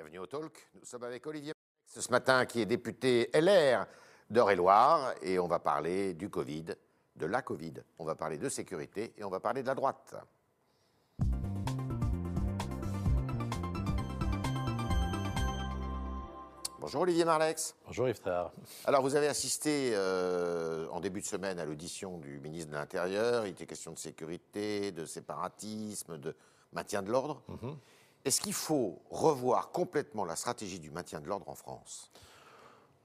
Bienvenue au Talk. Nous sommes avec Olivier Marx, ce matin, qui est député LR d'Eure-et-Loire, et on va parler du Covid, de la Covid. On va parler de sécurité et on va parler de la droite. Bonjour Olivier Marlex. Bonjour Yves Tréhard. Alors vous avez assisté euh, en début de semaine à l'audition du ministre de l'Intérieur. Il était question de sécurité, de séparatisme, de maintien de l'ordre. Est-ce qu'il faut revoir complètement la stratégie du maintien de l'ordre en France?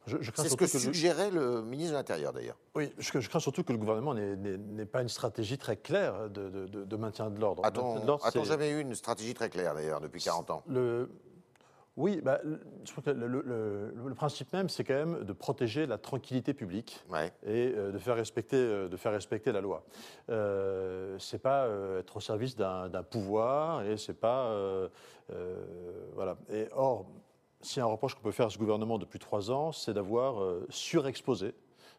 C'est ce que suggérait le ministre de l'Intérieur d'ailleurs. Oui, je, je crains surtout que le gouvernement n'ait- pas une stratégie très claire de, de- de- de maintien de l'ordre. A-t-on jamais eu une stratégie très claire d'ailleurs depuis 40 ans? le- Oui, bah, je crois que le, le- le- le principe même, c'est quand même de protéger la tranquillité publique. Ouais. et euh, de, faire respecter, euh, de faire respecter la loi. Euh, c'est pas euh, être au service d'un pouvoir et c'est pas voilà. Et or, si un reproche qu'on peut faire à ce gouvernement depuis trois ans, c'est d'avoir surexposé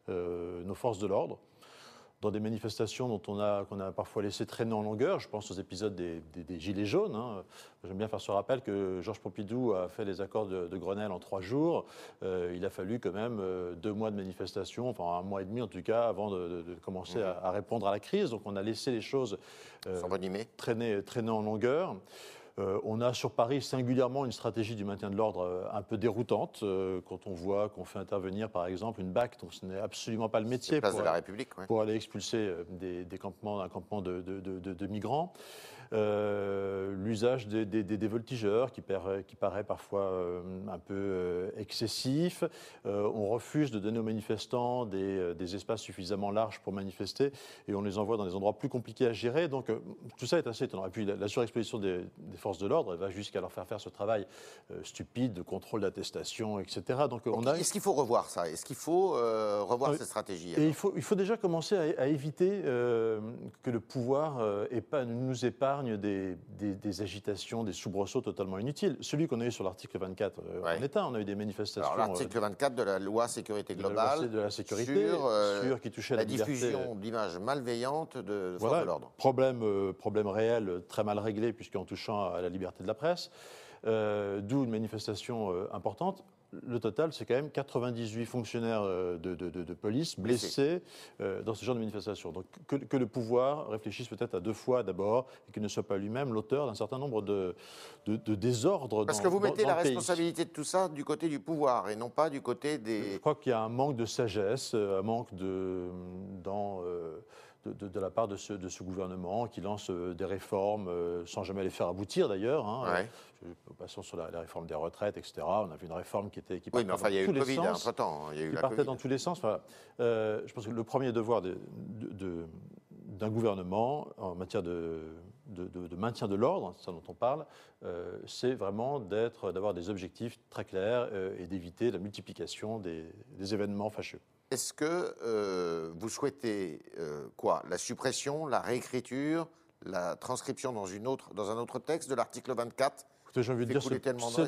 nos forces de l'ordre dans des manifestations dont on a, qu'on a parfois laissé traîner en longueur. Je pense aux épisodes des, des- des Gilets jaunes. hein. J'aime bien faire ce rappel que Georges Pompidou a fait les accords de, de Grenelle en trois jours. Euh, il a fallu quand même euh, deux mois de manifestation, enfin un mois et demi en tout cas, avant de, commencer à, à répondre à la crise. Donc on a laissé les choses euh, traîner, traîner en longueur. Euh, on a sur Paris singulièrement une stratégie du maintien de l'ordre euh, un peu déroutante euh, quand on voit qu'on fait intervenir par exemple une BAC dont ce n'est absolument pas le métier pour, de la République. ouais. pour aller expulser des, des campements, un campement de, de- de- de- de migrants. Euh, L'usage des, des- voltigeurs qui, paraît- qui paraît parfois euh, un peu euh, excessif. On refuse de donner aux manifestants des, des espaces suffisamment larges pour manifester et on les envoie dans des endroits plus compliqués à gérer. Donc tout ça est assez étonnant. Et puis la, la surexposition des, des forces de l'ordre va jusqu'à leur faire faire ce travail stupide de contrôle d'attestation, etc. Donc on a Est-ce qu'il faut revoir ça? Est-ce qu'il faut revoir cette stratégie et il faut, il faut déjà commencer à, à éviter que le pouvoir épa- nous épargne des, des- des agitations, des soubresauts totalement inutiles. Celui qu'on a eu sur l'article 24 euh, Ouais. en État, on a eu des manifestations Alors l'article 24 de la loi sécurité euh, de la globale loi de la sécurité sur, euh, sur- qui touchait la, la, diffusion d'images malveillantes de Voilà, de l'ordre. Problème, euh, problème réel, euh, très mal réglé, puisqu'en touchant à la liberté de la presse, euh, d'où une manifestation euh, importante. Le total, c'est quand même 98 fonctionnaires euh, de, de- de- de police blessés euh, dans ce genre de manifestation. Donc que, que le pouvoir réfléchisse peut-être à deux fois d'abord et qu'il ne soit pas lui-même l'auteur d'un certain nombre de, désordres Parce dans- que vous mettez dans la responsabilité de tout ça du côté du pouvoir et non pas du côté Je des. crois qu'il y a un manque de sagesse, euh, un manque de, dans, euh, de, de- de la part de ce, de ce gouvernement qui lance euh, des réformes euh, sans jamais les faire aboutir d'ailleurs. hein. Ouais. Je- Passons sur la, la réforme des retraites, etc. On a vu une réforme qui était qui Oui, partait mais enfin, il y a eu dans le Covid sens, entre-temps. Il y a eu qui la partait Covid. dans tous les sens. Euh, je pense que le premier devoir de- de- de- d'un gouvernement en matière de, maintien de l'ordre, c'est ça dont on parle, euh, c'est vraiment d'être, d'avoir des objectifs très clairs euh, et d'éviter la multiplication des, des événements fâcheux. Est-ce que euh, vous souhaitez euh, quoi? La suppression, la réécriture, la transcription dans, une autre, dans un autre texte de l'article 24 Écoutez, j'ai envie de dire,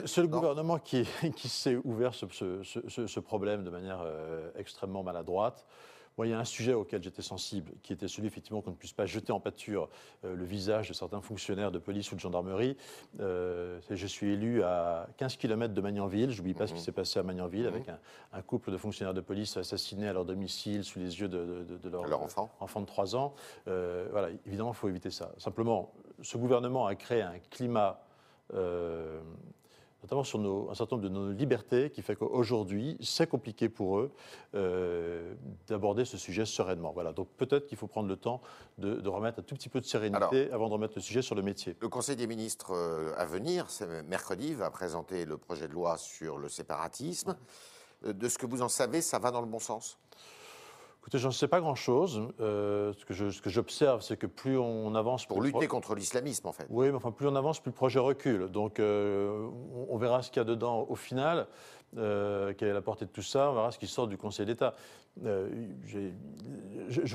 c'est- le gouvernement qui, qui s'est ouvert ce, ce- ce- ce- ce problème de manière euh, extrêmement maladroite. Moi, il y a un sujet auquel j'étais sensible, qui était celui effectivement qu'on ne puisse pas jeter en pâture euh, le visage de certains fonctionnaires de police ou de gendarmerie. Euh, je suis élu à 15 km de Magnanville. Je n'oublie pas ce Mhm. qui s'est passé à Magnanville avec un, un couple de fonctionnaires de police assassinés à leur domicile sous les yeux de, de- de- de leur, Leur enfant. enfant de 3 ans. Euh, voilà, évidemment, il faut éviter ça. Simplement, ce gouvernement a créé un climat, euh, notamment sur nos- un certain nombre de nos libertés, qui fait qu'aujourd'hui, c'est compliqué pour eux euh, d'aborder ce sujet sereinement. Voilà, donc peut-être qu'il faut prendre le temps de, de remettre un tout petit peu de sérénité avant de remettre le sujet sur le métier. Le Conseil des ministres euh, à venir, c'est mercredi, va présenter le projet de loi sur le séparatisme. Euh, De ce que vous en savez, ça va dans le bon sens? Écoutez, j'en sais pas grand-chose. Euh, ce que j'observe, c'est que plus on avance... Pour lutter contre l'islamisme, en fait. Oui, mais enfin, plus on avance, plus le projet recule. Donc, euh, on, on verra ce qu'il y a dedans au final, euh, quelle est la portée de tout ça, on verra ce qui sort du Conseil d'État. Euh, je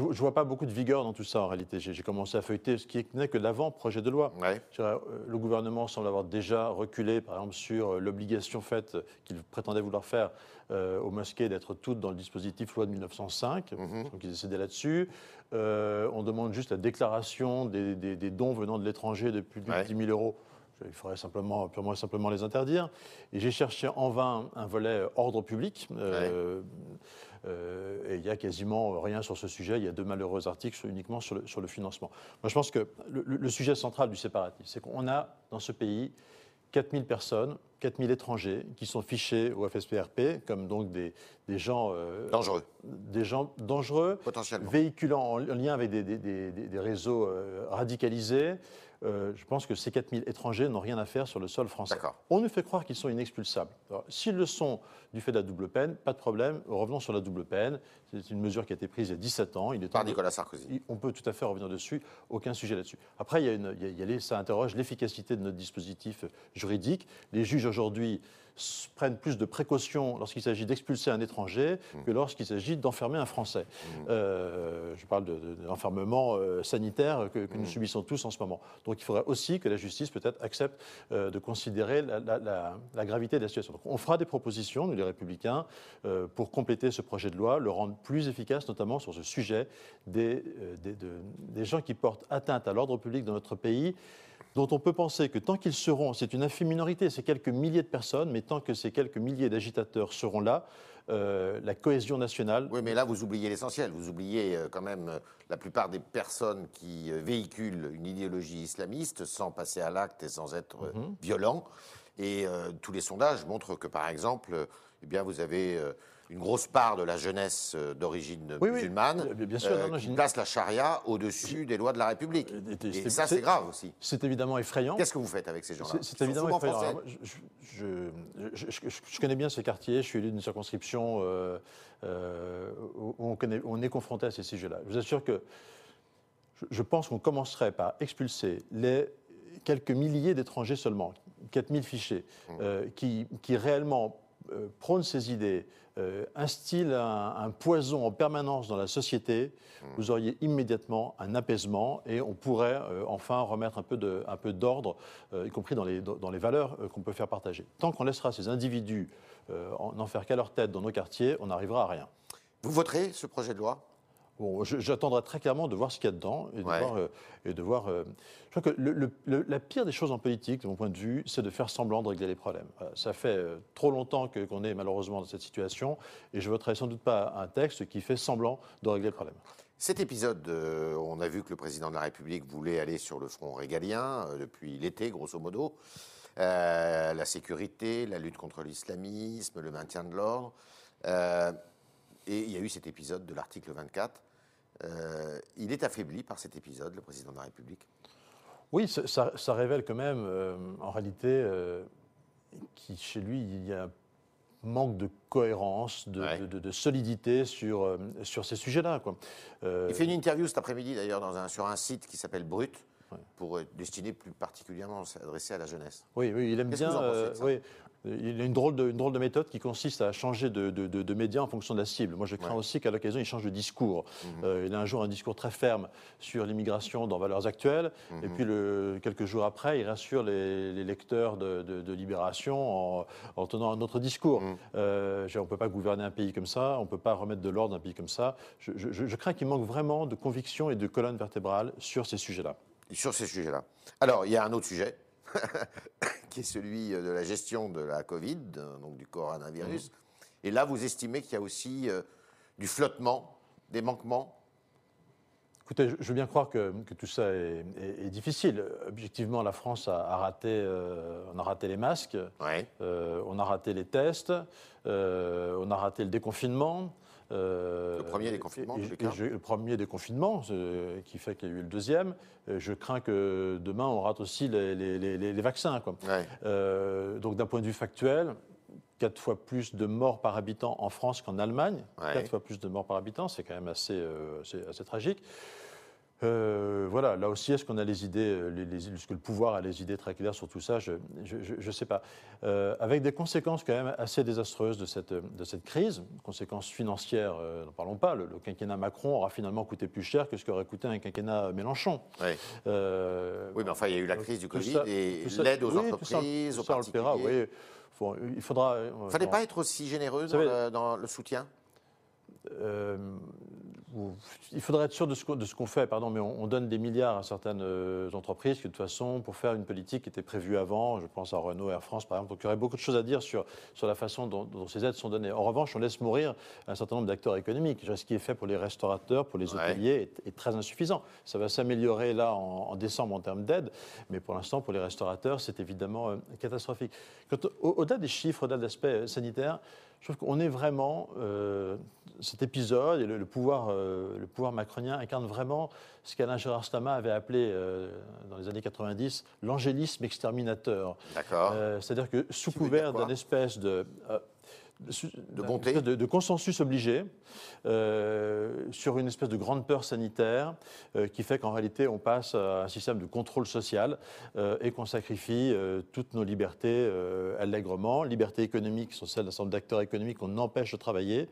ne vois pas beaucoup de vigueur dans tout ça en réalité. J'ai commencé à feuilleter ce qui n'est que l'avant-projet de loi. Ouais. Euh, Le gouvernement semble avoir déjà reculé, par exemple, sur euh, l'obligation faite qu'il prétendait vouloir faire euh, aux mosquées d'être toutes dans le dispositif loi de 1905. Mhm. Donc ils essaient là-dessus. On demande juste la déclaration des, des- des dons venant de l'étranger de plus de Ouais. 10 000 euros. Il faudrait simplement, purement et simplement les interdire. Et j'ai cherché en vain un volet ordre public. Euh, et il n'y a quasiment rien sur ce sujet. Il y a deux malheureux articles uniquement sur le, sur le financement. Moi, je pense que le, le sujet central du séparatisme, c'est qu'on a dans ce pays 4000 personnes, 4000 étrangers qui sont fichés au FSPRP comme donc des, des gens euh, dangereux, des gens dangereux, potentiellement véhiculant en, lien avec des, des réseaux euh, radicalisés, euh, je pense que ces 4000 étrangers n'ont rien à faire sur le sol français. On nous fait croire qu'ils sont inexpulsables. S'ils le sont du fait de la double peine, pas de problème, revenons sur la double peine. C'est une mesure qui a été prise il y a 17 ans. Il est Par Nicolas Sarkozy. On peut tout à fait revenir dessus, aucun sujet là-dessus. Après, il ça interroge l'efficacité de notre dispositif juridique. Les juges aujourd'hui prennent plus de précautions lorsqu'il s'agit d'expulser un étranger que mmh. lorsqu'il s'agit d'enfermer un Français. Mmh. Euh, je parle de, l'enfermement euh, sanitaire que, nous mmh. subissons tous en ce moment. Donc il faudrait aussi que la justice peut-être accepte euh, de considérer la, gravité de la situation. Donc on fera des propositions, nous les républicains, pour compléter ce projet de loi, le rendre plus efficace, notamment sur ce sujet des, des gens qui portent atteinte à l'ordre public dans notre pays dont on peut penser que tant qu'ils seront, c'est une infime minorité, c'est quelques milliers de personnes, mais tant que ces quelques milliers d'agitateurs seront là, euh, la cohésion nationale. Oui, mais là, vous oubliez l'essentiel. Vous oubliez euh, quand même euh, la plupart des personnes qui véhiculent une idéologie islamiste sans passer à l'acte et sans être mhm. violents. Et tous les sondages montrent que, par exemple, eh bien, vous avez une grosse part de la jeunesse euh, d'origine musulmane bien sûr, euh, qui place la charia au-dessus des lois de la République. Euh, et ça, c'est grave aussi. C'est évidemment effront. Qu'est-ce que vous faites avec ces gens-là? C'est évidemment effrayant. je, je, connais bien ces quartiers, je suis élu d'une circonscription où on, connaît, on, est confronté à ces sujets-là. Je vous assure que je pense qu'on commencerait par expulser les quelques milliers d'étrangers seulement, 4000 fichés, mmh. qui, qui réellement euh, prône ces idées, euh, instille un, poison en permanence dans la société, hmm. vous auriez immédiatement un apaisement et on pourrait euh, enfin remettre un peu, de, un peu d'ordre, y compris dans les, dans les valeurs qu'on peut faire partager. Tant qu'on laissera ces individus en, faire qu'à leur tête dans nos quartiers, on n'arrivera à rien. Vous voterez ce projet de loi? Bon, j'attendrai très clairement de voir ce qu'il y a dedans et de voir. Euh, et de voir euh, je crois que le, la pire des choses en politique, de mon point de vue, c'est de faire semblant de régler les problèmes. ça fait euh, trop longtemps qu'on est malheureusement dans cette situation et je voterai sans doute pas un texte qui fait semblant de régler le problème. Cet épisode, on a vu que le président de la République voulait aller sur le front régalien depuis l'été, grosso modo. la sécurité, la lutte contre l'islamisme, le maintien de l'ordre. Et il y a eu cet épisode de l'article 24. Euh, il est affaibli par cet épisode, le président de la République Oui, ça, révèle quand même, euh, en réalité, euh, qu'il chez lui, il y a un manque de cohérence, de, solidité sur, sur ces sujets-là. il fait une interview cet après-midi, d'ailleurs, sur un site qui s'appelle Brut pour destiner plus particulièrement à s'adresser à la jeunesse. Oui, oui il aime bien. oui, il a une drôle, de, drôle de méthode qui consiste à changer de, de, média en fonction de la cible. Moi, je crains aussi qu'à l'occasion, il change de discours. Mhm. Euh, il a un jour un discours très ferme sur l'immigration dans Valeurs Actuelles, et mhm. puis le, quelques jours après, il rassure les, lecteurs de, Libération en, tenant un autre discours. Mhm. Euh, on ne peut pas gouverner un pays comme ça, on ne peut pas remettre de l'ordre dans un pays comme ça. Je, je crains qu'il manque vraiment de conviction et de colonne vertébrale sur ces sujets-là. Sur ces sujets-là. Alors, il y a un autre sujet qui est celui euh, de la gestion de la Covid, donc du coronavirus. Mmh. Et là, vous estimez qu'il y a aussi euh, du flottement, des manquements? Écoutez, je veux bien croire que, tout ça est, difficile. Objectivement, la France a, raté, euh, on a raté les masques, on a raté les tests, on a raté le déconfinement. Euh, le premier déconfinement, Le premier déconfinement, qui fait qu'il y a eu le deuxième. Je crains que demain, on rate aussi les, vaccins. Euh, donc, d'un point de vue factuel, quatre fois plus de morts par habitant en France qu'en Allemagne. Quatre fois plus de morts par habitant, c'est quand même assez, euh, assez tragique. Euh, voilà, là aussi, est-ce qu'on a les idées, euh, est-ce que le pouvoir a les idées très claires sur tout ça? Je ne sais pas. Euh, avec des conséquences quand même assez désastreuses de cette, de cette crise, conséquences financières, n'en parlons pas. Le, quinquennat Macron aura finalement coûté plus cher que ce qu'aurait coûté un quinquennat Mélenchon. Oui. oui, mais enfin, il y a eu la crise du Covid et l'aide aux entreprises, aux particuliers. oui. il faudra. Il ne fallait pas être aussi généreux dans, le, dans le soutien? Il faudrait être sûr de ce qu'on fait, pardon, mais on, donne des milliards à certaines euh, entreprises qui, de toute façon, pour faire une politique qui était prévue avant, je pense à Renault, Air France, par exemple, donc il y aurait beaucoup de choses à dire sur, sur la façon dont, ces aides sont données. En revanche, on laisse mourir un certain nombre d'acteurs économiques. Ce qui est fait pour les restaurateurs, pour les hôteliers, est, très insuffisant. Ça va s'améliorer là en, décembre en termes d'aide, mais pour l'instant, pour les restaurateurs, c'est évidemment euh, catastrophique. Au-delà des chiffres, au-delà de l'aspect euh, sanitaire, je trouve qu'on est vraiment, euh, cet épisode et le, pouvoir, euh, le pouvoir macronien incarne vraiment ce qu'Alain Gérard Stama avait appelé euh, dans les années 90 l'angélisme exterminateur. D'accord. C'est-à-dire que sous couvert d'une espèce de de bonté, de, consensus obligé euh, sur une espèce de grande peur sanitaire euh, qui fait qu'en réalité on passe à un système de contrôle social euh, et qu'on sacrifie toutes nos libertés allègrement. Liberté économique sont celles d'un certain nombre d'acteurs économiques qu'on empêche de travailler.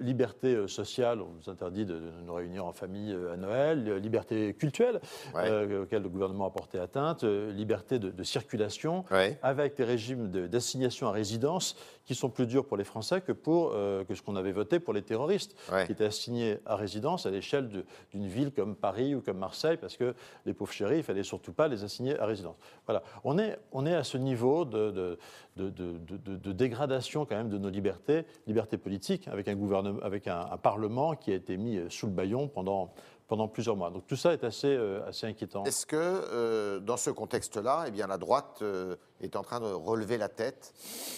liberté sociale, on nous interdit de, nous réunir en famille à Noël. Liberté culturelle, auquel le gouvernement a porté atteinte. liberté de, circulation, avec des régimes d'assignation à résidence qui sont plus durs pour les Français que pour euh, que ce qu'on avait voté pour les terroristes, qui étaient assignés à résidence à l'échelle d'une ville comme Paris ou comme Marseille, parce que les pauvres chéris, il fallait surtout pas les assigner à résidence. Voilà, on est, on est à ce niveau de, de, de, dégradation quand même de nos libertés, libertés politiques, avec un gouvernement, avec un, un parlement qui a été mis sous le baillon pendant pendant plusieurs mois. Donc tout ça est assez, euh, assez inquiétant. Est-ce que euh, dans ce contexte-là, eh bien, la droite euh, est en train de relever la tête,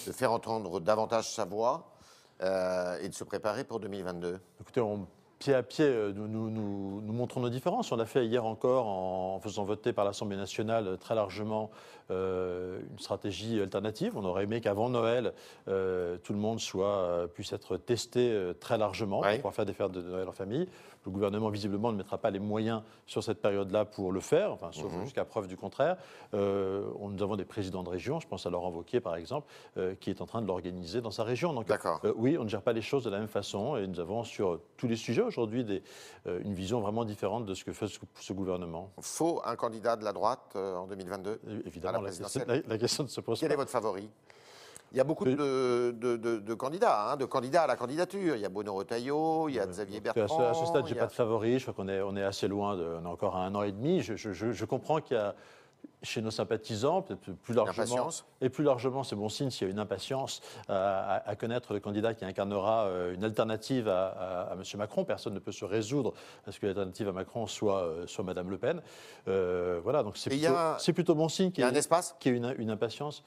de faire entendre davantage sa voix et de se préparer pour 2022 Écoutez, on pied à pied, nous, nous, montrons nos différences. On l'a fait hier encore en faisant voter par l'Assemblée nationale très largement une stratégie alternative. On aurait aimé qu'avant Noël, tout le monde soit, puisse être testé très largement pour pouvoir faire des fêtes de Noël en famille. Le gouvernement, visiblement, ne mettra pas les moyens sur cette période-là pour le faire, enfin, sauf mhm. jusqu'à preuve du contraire. nous avons des présidents de région, je pense à Laurent Wauquiez, par exemple, qui est en train de l'organiser dans sa région. Donc, oui, on ne gère pas les choses de la même façon et nous avons sur tous les sujets aujourd'hui euh, une vision vraiment différente de ce que fait ce, gouvernement. Faut un candidat de la droite euh, en 2022 Évidemment, la, la, question ne se pose Quel pas. est votre favori? Il y a beaucoup de, de, candidats, hein, de candidats à la candidature. Il y a Bruno Retailleau, il y a Xavier Bertrand. À ce, stade, je n'ai pas de favori. Je crois qu'on est, on est assez loin. De, on est encore à un an et demi. Je, je comprends qu'il y a chez nos sympathisants, peut-être plus largement. Et plus largement, c'est bon signe s'il y a une impatience à, connaître le candidat qui incarnera euh, une alternative à, M. Macron. Personne ne peut se résoudre à ce que l'alternative à Macron soit, euh, soit Mme Le Pen. Euh, voilà, donc c'est plutôt, plutôt, bon signe qu'il y, ait une, une impatience.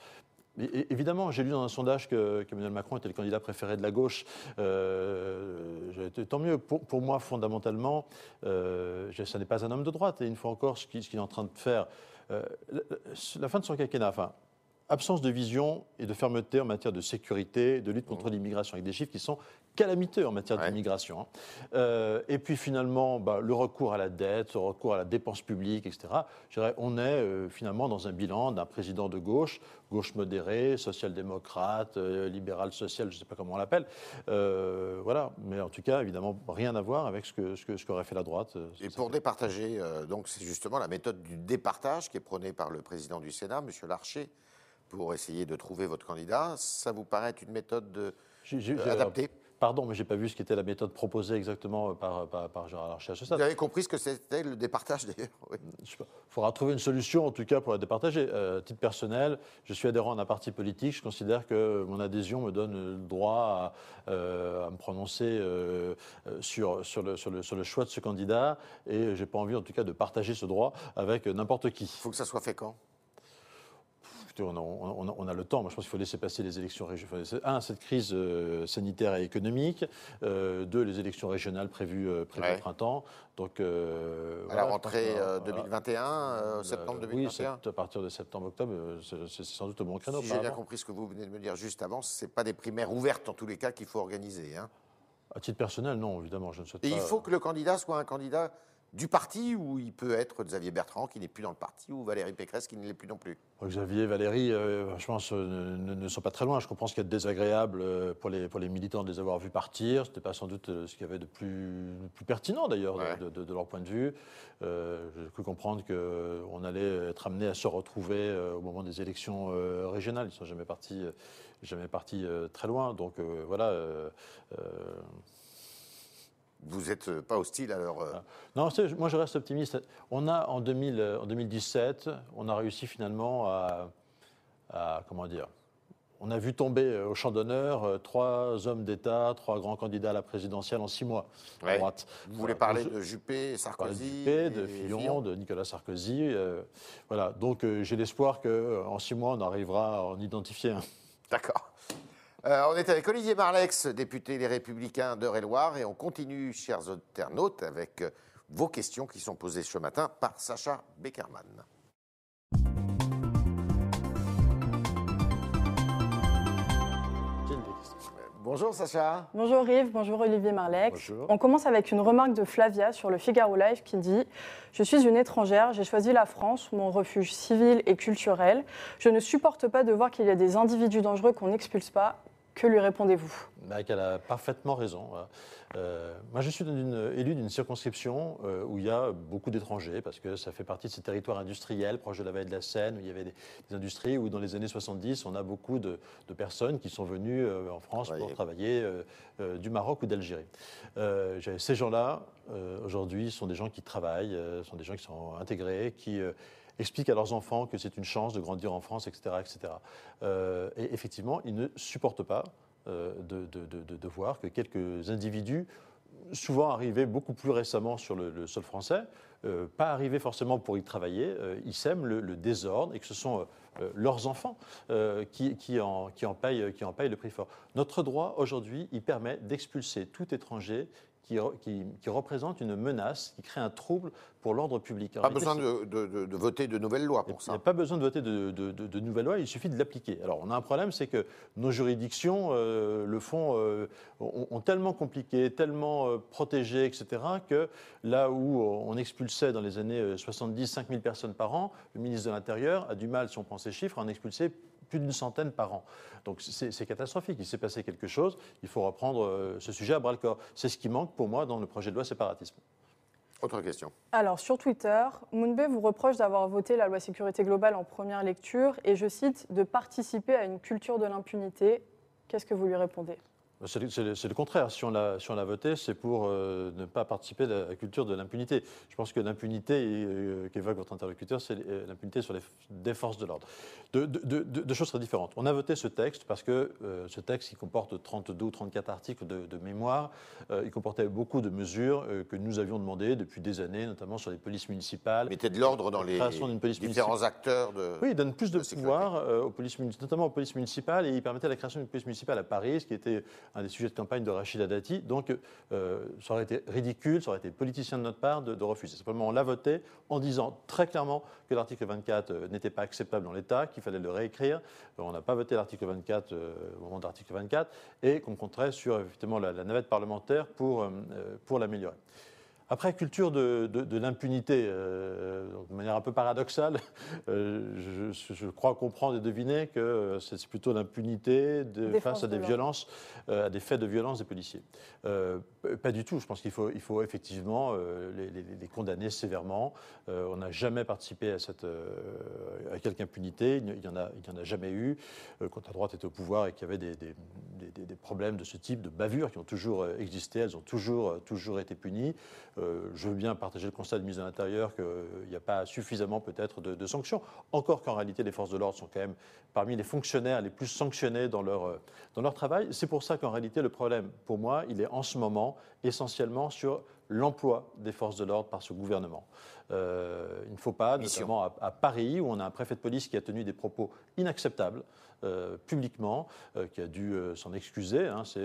Évidemment, j'ai lu dans un sondage que, Macron était le candidat préféré de la gauche. tant mieux. Pour, moi, fondamentalement, ce n'est pas un homme de droite. Et une fois encore, ce qu'il est en train de faire euh, la fin de son quinquennat, enfin, absence de vision et de fermeté en matière de sécurité, de lutte contre l'immigration, avec des chiffres qui sont calamiteux en matière d'immigration. Hein. Euh, et puis finalement, bah, le recours à la dette, le recours à la dépense publique, etc. Je dirais, on est euh, finalement dans un bilan d'un président de gauche, gauche modérée, social-démocrate, libéral social, je ne sais pas comment on l'appelle. voilà, mais en tout cas, évidemment, rien à voir avec ce qu'aurait ce que, ce fait la droite. Et pour départager, donc c'est justement la méthode du départage qui est prônée par le président du Sénat, M. Larcher pour essayer de trouver votre candidat. Ça vous paraît une méthode de, euh, adaptée? Pardon, mais je n'ai pas vu ce qu'était la méthode proposée exactement par, par, Gérard Larcher à ce stade. Vous avez compris ce que c'était le départage d'ailleurs Il faudra trouver une solution en tout cas pour la départager. Euh, titre personnel, je suis adhérent d'un parti politique. Je considère que mon adhésion me donne le droit à, euh, me prononcer euh, sur, sur, le, sur, le, sur, le, choix de ce candidat et je n'ai pas envie en tout cas de partager ce droit avec n'importe qui. Il faut que ça soit fait quand? On a, le temps. Moi, je pense qu'il faut laisser passer les élections régionales. Un, cette crise euh, sanitaire et économique. Euh, deux, les élections régionales prévues, euh, au printemps. Donc, à la rentrée 2021, septembre 2021 Oui, à partir de septembre-octobre, c'est sans doute au bon créneau. Si j'ai bien compris ce que vous venez de me dire juste avant, ce n'est pas des primaires ouvertes en tous les cas qu'il faut organiser. Hein. À titre personnel, non, évidemment, je ne souhaite et pas. Et il faut que le candidat soit un candidat du parti ou il peut être Xavier Bertrand qui n'est plus dans le parti ou Valérie Pécresse qui ne l'est plus non plus Xavier, Valérie, euh, je pense, euh, ne, sont pas très loin. Je comprends ce qui est désagréable euh, pour les, pour les militants de les avoir vus partir. Ce n'était pas sans doute ce qu'il y avait de plus, plus pertinent d'ailleurs de, leur point de vue. J'ai cru comprendre qu'on allait être amené à se retrouver au moment des élections régionales. Ils ne sont jamais partis, jamais partis très loin. Donc voilà vous n'êtes pas hostile à leur. Ah. Non, moi je reste optimiste. On a en, 2000, en 2017, on a réussi finalement à comment dire, on a vu tomber euh, au champ d'honneur euh, trois hommes d'État, trois grands candidats à la présidentielle en six mois à droite. Vous voulez parler de Juppé, Sarkozy De Juppé, de Fillon, de Nicolas Sarkozy. Euh, voilà. Donc j'ai l'espoir qu'en six mois, on arrivera à en identifier un. D'accord. On est avec Olivier Marlex, député Les Républicains d'Eure-et-Loire, et on continue, chers internautes, avec vos questions qui sont posées ce matin par Sacha Beckerman. Bonjour Sacha. Bonjour Yves, bonjour Olivier Marlex. On commence avec une remarque de Flavia sur le Figaro Live qui dit Je suis une étrangère, j'ai choisi la France, mon refuge civil et culturel. Je ne supporte pas de voir qu'il y a des individus dangereux qu'on n'expulse pas. Que lui répondez-vous? Bah, Elle a parfaitement raison. Euh, moi, je suis élu d'une circonscription euh, où il y a beaucoup d'étrangers, parce que ça fait partie de ces territoires industriels proches de la vallée de la Seine, où il y avait des, industries, où dans les années 70, on a beaucoup de, personnes qui sont venues euh, en France pour travailler du Maroc ou d'Algérie. ces gens-là, aujourd'hui, sont des gens qui travaillent, sont des gens qui sont intégrés, qui expliquent à leurs enfants que c'est une chance de grandir en France, etc. etc. et effectivement, ils ne supportent pas euh, de, voir que quelques individus, souvent arrivés beaucoup plus récemment sur le, sol français, euh, pas arrivés forcément pour y travailler, euh, ils sèment le, désordre et que ce sont leurs enfants qui, en, qui, qui en payent le prix fort. Notre droit, aujourd'hui, il permet d'expulser tout étranger qui, représente une menace, qui crée un trouble pour l'ordre public. pas besoin de, voter de nouvelles lois pour ça. Il n'y a pas besoin de voter de, nouvelles lois, il suffit de l'appliquer. Alors on a un problème, c'est que nos juridictions euh, le font, euh, ont, tellement compliqué, tellement euh, protégé, etc., que là où on expulsait dans les années 70 5000 personnes par an, le ministre de l'Intérieur a du mal, si on prend ces chiffres, à en expulser plus d'une centaine par an. Donc c'est catastrophique. Il s'est passé quelque chose. Il faut reprendre euh, ce sujet à bras le corps. C'est ce qui manque pour moi dans le projet de loi séparatisme. Autre question. Alors, sur Twitter, Moonbay vous reproche d'avoir voté la loi sécurité globale en première lecture et, je cite, de participer à une culture de l'impunité. Qu'est-ce que vous lui répondez? C'est le, contraire. Si on l'a voté, c'est pour euh, ne pas participer à la culture de l'impunité. Je pense que l'impunité euh, qu'évoque votre interlocuteur, c'est euh, l'impunité sur les des forces de l'ordre. Deux choses très différentes. On a voté ce texte parce que ce texte, il comporte 32 ou 34 articles de, mémoire. il comportait beaucoup de mesures que nous avions demandées depuis des années, notamment sur les polices municipales. Mettez de l'ordre dans les différents acteurs de. Oui, il donne plus de, pouvoir aux polices, notamment aux polices municipales, et il permettait la création d'une police municipale à Paris, ce qui était un des sujets de campagne de Rachida Dati. Donc, euh, ça aurait été ridicule, ça aurait été politicien de notre part de, refuser. Simplement, on l'a voté en disant très clairement que l'article 24 euh, n'était pas acceptable dans l'État, qu'il fallait le réécrire. Euh, on n'a pas voté l'article 24 au moment de l'article 24 et qu'on compterait sur la, navette parlementaire pour, pour l'améliorer. Après, culture de, l'impunité, euh, de manière un peu paradoxale, euh, je, crois comprendre et deviner que c'est plutôt l'impunité face à des violences, euh, à des faits de violence des policiers. pas du tout. Je pense qu'il faut, il faut effectivement les, condamner sévèrement. on n'a jamais participé à, cette, à quelque impunité. Il n'y en, a, il en a jamais eu. quand la droite était au pouvoir et qu'il y avait des, des, problèmes de ce type, de bavures qui ont toujours existé, elles ont toujours, toujours été punies. Euh, je veux bien partager le constat de mise à l'intérieur qu'il n'y a pas suffisamment peut-être de, sanctions, encore qu'en réalité les forces de l'ordre sont quand même parmi les fonctionnaires les plus sanctionnés dans leur, euh, dans leur travail. C'est pour ça qu'en réalité le problème, pour moi, il est en ce moment essentiellement sur l'emploi des forces de l'ordre par ce gouvernement. Euh, il ne faut pas, notamment à, Paris, où on a un préfet de police qui a tenu des propos inacceptables publiquement, qui a dû s'en excuser. Hein. c'est,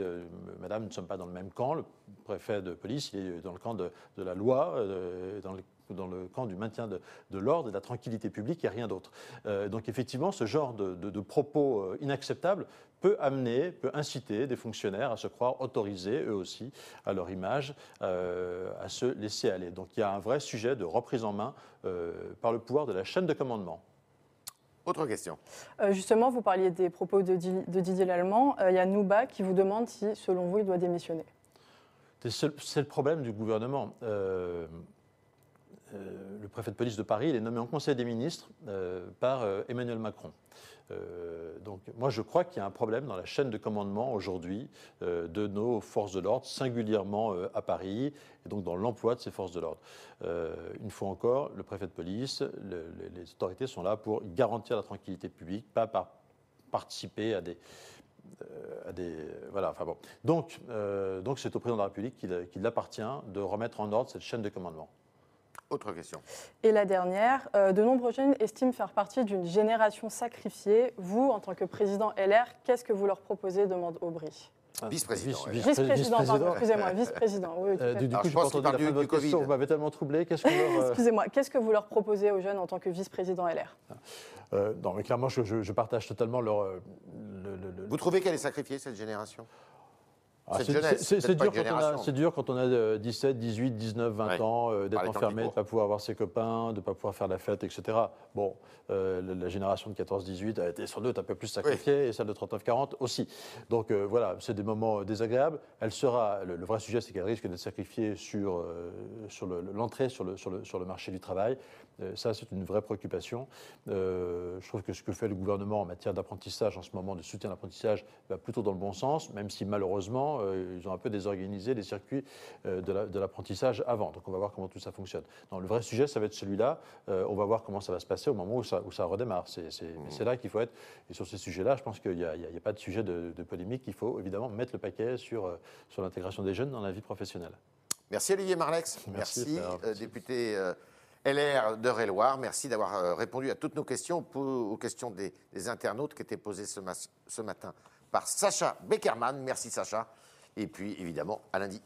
Madame, nous ne sommes pas dans le même camp. Le préfet de police, il est dans le camp de, la loi, euh, dans le dans le camp du maintien de, l'ordre et de la tranquillité publique, il n'y a rien d'autre. Euh, donc effectivement, ce genre de, propos euh, inacceptables peut amener, peut inciter des fonctionnaires à se croire autorisés, eux aussi, à leur image, à se laisser aller. Donc il y a un vrai sujet de reprise en main par le pouvoir de la chaîne de commandement. Autre question. justement, vous parliez des propos de, Didier Lallemand. Il y a Nouba qui vous demande si, selon vous, il doit démissionner. C'est le problème du gouvernement. Euh, le préfet de police de Paris, il est nommé en Conseil des ministres par Emmanuel Macron. Euh, donc moi je crois qu'il y a un problème dans la chaîne de commandement aujourd'hui euh, de nos forces de l'ordre, singulièrement euh, à Paris, et donc dans l'emploi de ces forces de l'ordre. une fois encore, le préfet de police, les autorités sont là pour garantir la tranquillité publique, pas par participer à des... À des voilà, enfin bon. Donc, donc c'est au président de la République qu'il appartient de remettre en ordre cette chaîne de commandement. Autre question. Et la dernière, euh, de nombreux jeunes estiment faire partie d'une génération sacrifiée. Vous, en tant que président LR, qu'est-ce que vous leur proposez demande Aubry. Ah, vice-président. Vice-président, excusez-moi, vice-président. Oui, euh, du, coup, je, pense pas entendu la fin question, vous m'avez tellement troublé. Qu'est-ce que euh, Excusez-moi, qu'est-ce que vous leur proposez aux jeunes en tant que vice-président LR euh, Non, mais clairement, je, je, partage totalement leur. Vous trouvez qu'elle est sacrifiée, cette génération? Ah, c'est dur, quand on a 17, 18, 19, 20 ans, euh, d'être enfermé, de ne pas pouvoir voir ses copains, de ne pas pouvoir faire la fête, etc. Bon, euh, la, génération de 14-18 a été sans doute un peu plus sacrifiée, et celle de 39-40 aussi. Donc euh, voilà, c'est des moments désagréables. Elle sera, le, vrai sujet, c'est qu'elle risque d'être sacrifiée sur, sur l'entrée sur, le, sur, le, sur le marché du travail. Ça, c'est une vraie préoccupation. je trouve que ce que fait le gouvernement en matière d'apprentissage en ce moment, de soutien à l'apprentissage, va plutôt dans le bon sens, même si malheureusement, euh, ils ont un peu désorganisé les circuits euh, de l'apprentissage avant. Donc on va voir comment tout ça fonctionne. le vrai sujet, ça va être celui-là. Euh, on va voir comment ça va se passer au moment où ça, où ça redémarre. C'est là qu'il faut être. Et sur ces sujets-là, je pense qu'il n'y a, pas de sujet de, polémique. Il faut évidemment mettre le paquet sur, sur l'intégration des jeunes dans la vie professionnelle. Merci Olivier Marlex. Merci, député LR de Réloir. Merci d'avoir répondu à toutes nos questions, aux questions des, internautes qui étaient posées ce, ce matin par Sacha Beckerman. Merci Sacha. Et puis, évidemment, à lundi.